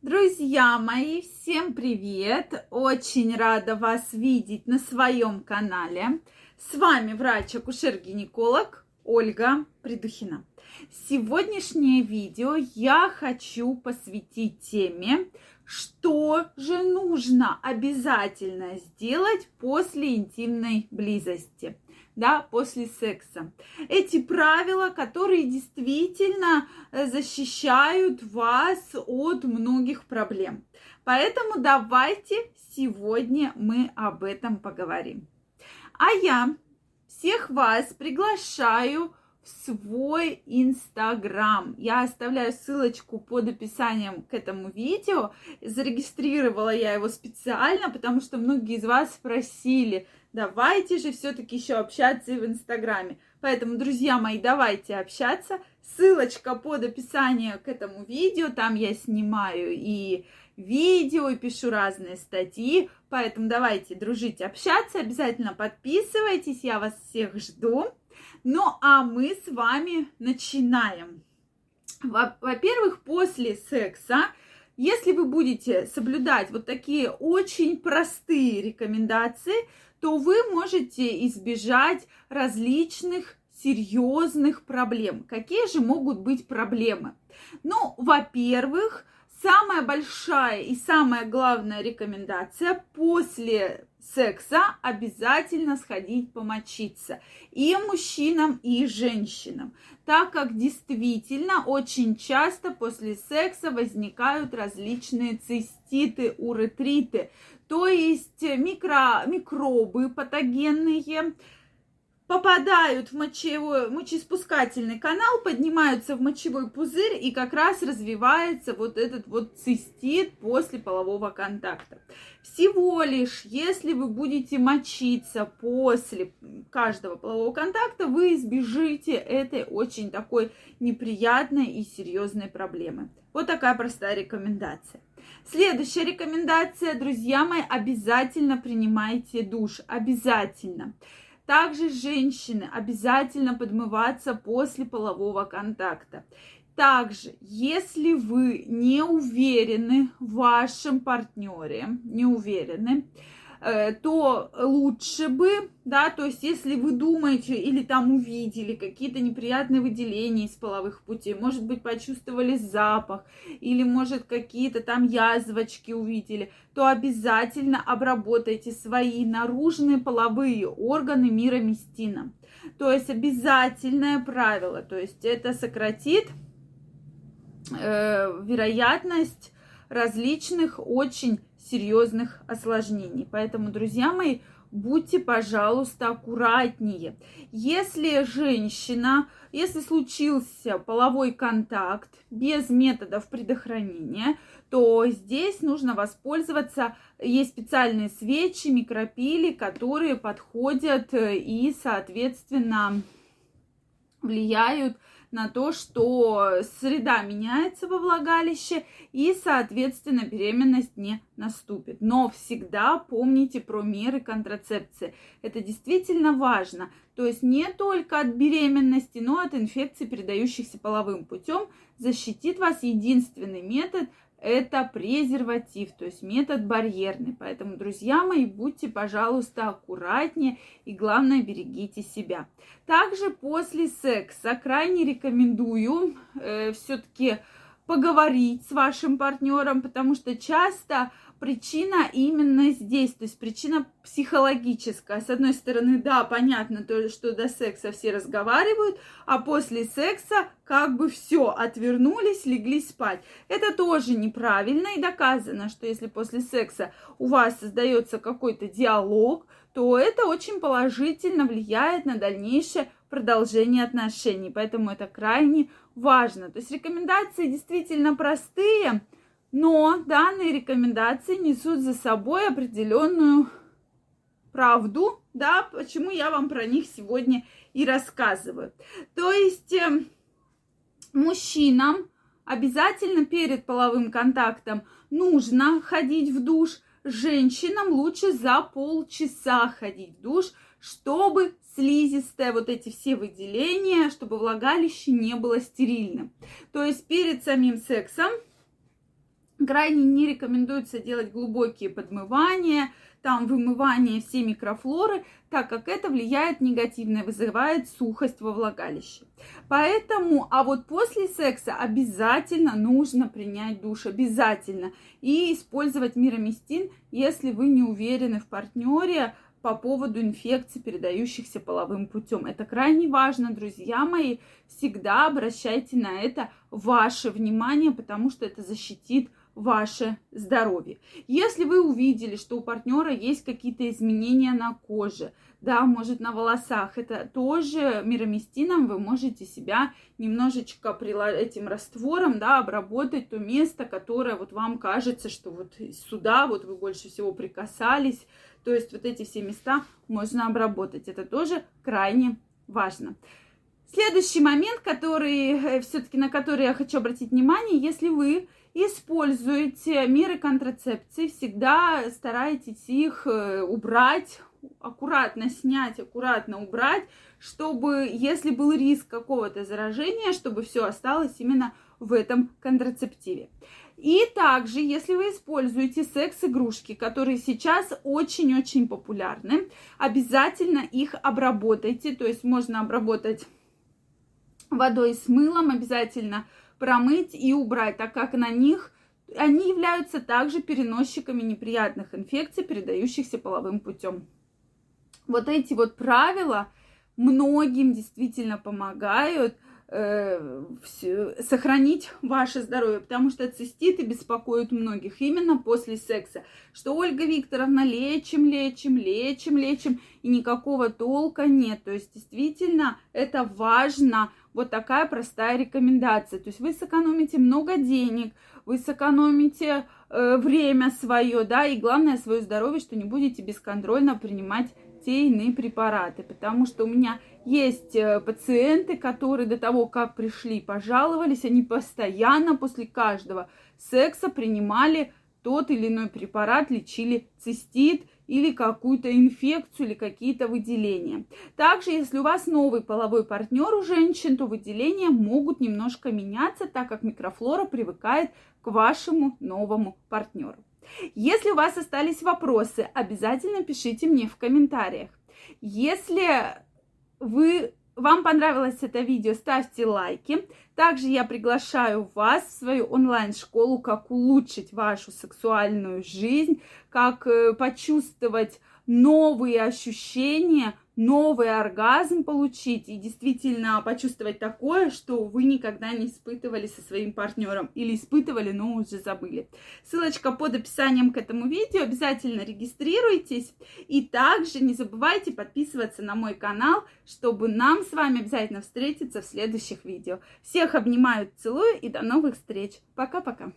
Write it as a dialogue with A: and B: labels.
A: Друзья мои, всем привет! Очень рада вас видеть на своем канале. С вами врач-акушер-гинеколог Ольга Придухина. Сегодняшнее видео я хочу посвятить теме, что же нужно обязательно сделать после интимной близости – да, после секса. Эти правила, которые действительно э, защищают вас от многих проблем. Поэтому давайте сегодня мы об этом поговорим. А я всех вас приглашаю в свой инстаграм. Я оставляю ссылочку под описанием к этому видео. Зарегистрировала я его специально, потому что многие из вас спросили – давайте же все-таки еще общаться и в Инстаграме. Поэтому, друзья мои, давайте общаться. Ссылочка под описанием к этому видео. Там я снимаю и видео, и пишу разные статьи. Поэтому давайте дружить, общаться. Обязательно подписывайтесь. Я вас всех жду. Ну, а мы с вами начинаем. Во-первых, после секса если вы будете соблюдать вот такие очень простые рекомендации, то вы можете избежать различных серьезных проблем. Какие же могут быть проблемы? Ну, во-первых, самая большая и самая главная рекомендация после секса обязательно сходить помочиться и мужчинам, и женщинам, так как действительно очень часто после секса возникают различные циститы, уретриты, то есть микро, микробы патогенные, попадают в мочевой, мочеиспускательный канал, поднимаются в мочевой пузырь и как раз развивается вот этот вот цистит после полового контакта. Всего лишь, если вы будете мочиться после каждого полового контакта, вы избежите этой очень такой неприятной и серьезной проблемы. Вот такая простая рекомендация. Следующая рекомендация, друзья мои, обязательно принимайте душ. Обязательно. Также женщины обязательно подмываться после полового контакта. Также, если вы не уверены в вашем партнере, не уверены, то лучше бы, да, то есть если вы думаете или там увидели какие-то неприятные выделения из половых путей, может быть, почувствовали запах, или, может, какие-то там язвочки увидели, то обязательно обработайте свои наружные половые органы мироместином. То есть обязательное правило, то есть это сократит э, вероятность различных очень серьезных осложнений. Поэтому, друзья мои, будьте, пожалуйста, аккуратнее. Если женщина, если случился половой контакт без методов предохранения, то здесь нужно воспользоваться, есть специальные свечи, микропили, которые подходят и, соответственно, влияют на то, что среда меняется во влагалище и, соответственно, беременность не наступит. Но всегда помните про меры контрацепции. Это действительно важно. То есть не только от беременности, но от инфекций, передающихся половым путем, защитит вас единственный метод это презерватив, то есть метод барьерный. Поэтому, друзья мои, будьте, пожалуйста, аккуратнее и, главное, берегите себя. Также после секса крайне рекомендую э, все-таки поговорить с вашим партнером, потому что часто причина именно здесь, то есть причина психологическая. С одной стороны, да, понятно, то, что до секса все разговаривают, а после секса как бы все, отвернулись, легли спать. Это тоже неправильно и доказано, что если после секса у вас создается какой-то диалог, то это очень положительно влияет на дальнейшее продолжение отношений. Поэтому это крайне важно. То есть рекомендации действительно простые, но данные рекомендации несут за собой определенную правду, да, почему я вам про них сегодня и рассказываю. То есть э, мужчинам обязательно перед половым контактом нужно ходить в душ, женщинам лучше за полчаса ходить в душ, чтобы слизистая, вот эти все выделения, чтобы влагалище не было стерильным. То есть перед самим сексом Крайне не рекомендуется делать глубокие подмывания, там вымывание всей микрофлоры, так как это влияет негативно, вызывает сухость во влагалище. Поэтому, а вот после секса обязательно нужно принять душ, обязательно, и использовать мироместин, если вы не уверены в партнере, по поводу инфекций, передающихся половым путем. Это крайне важно, друзья мои. Всегда обращайте на это ваше внимание, потому что это защитит ваше здоровье. Если вы увидели, что у партнера есть какие-то изменения на коже, да, может на волосах, это тоже мироместином вы можете себя немножечко этим раствором, да, обработать то место, которое вот вам кажется, что вот сюда вот вы больше всего прикасались, то есть вот эти все места можно обработать. Это тоже крайне важно. Следующий момент, который э, все-таки на который я хочу обратить внимание, если вы используете меры контрацепции, всегда старайтесь их э, убрать, аккуратно снять, аккуратно убрать, чтобы, если был риск какого-то заражения, чтобы все осталось именно в этом контрацептиве. И также, если вы используете секс-игрушки, которые сейчас очень-очень популярны, обязательно их обработайте. То есть можно обработать водой с мылом, обязательно промыть и убрать, так как на них они являются также переносчиками неприятных инфекций, передающихся половым путем. Вот эти вот правила многим действительно помогают э, сохранить ваше здоровье, потому что циститы беспокоят многих именно после секса. Что Ольга Викторовна, лечим, лечим, лечим, лечим, и никакого толка нет. То есть действительно это важно вот такая простая рекомендация. То есть вы сэкономите много денег, вы сэкономите э, время свое, да, и главное свое здоровье, что не будете бесконтрольно принимать те иные препараты. Потому что у меня есть э, пациенты, которые до того, как пришли, пожаловались, они постоянно после каждого секса принимали тот или иной препарат, лечили цистит или какую-то инфекцию или какие-то выделения. Также, если у вас новый половой партнер у женщин, то выделения могут немножко меняться, так как микрофлора привыкает к вашему новому партнеру. Если у вас остались вопросы, обязательно пишите мне в комментариях. Если вы вам понравилось это видео, ставьте лайки. Также я приглашаю вас в свою онлайн-школу, как улучшить вашу сексуальную жизнь, как э, почувствовать новые ощущения, новый оргазм получить и действительно почувствовать такое, что вы никогда не испытывали со своим партнером или испытывали, но уже забыли. Ссылочка под описанием к этому видео. Обязательно регистрируйтесь и также не забывайте подписываться на мой канал, чтобы нам с вами обязательно встретиться в следующих видео. Всех обнимаю, целую и до новых встреч. Пока-пока.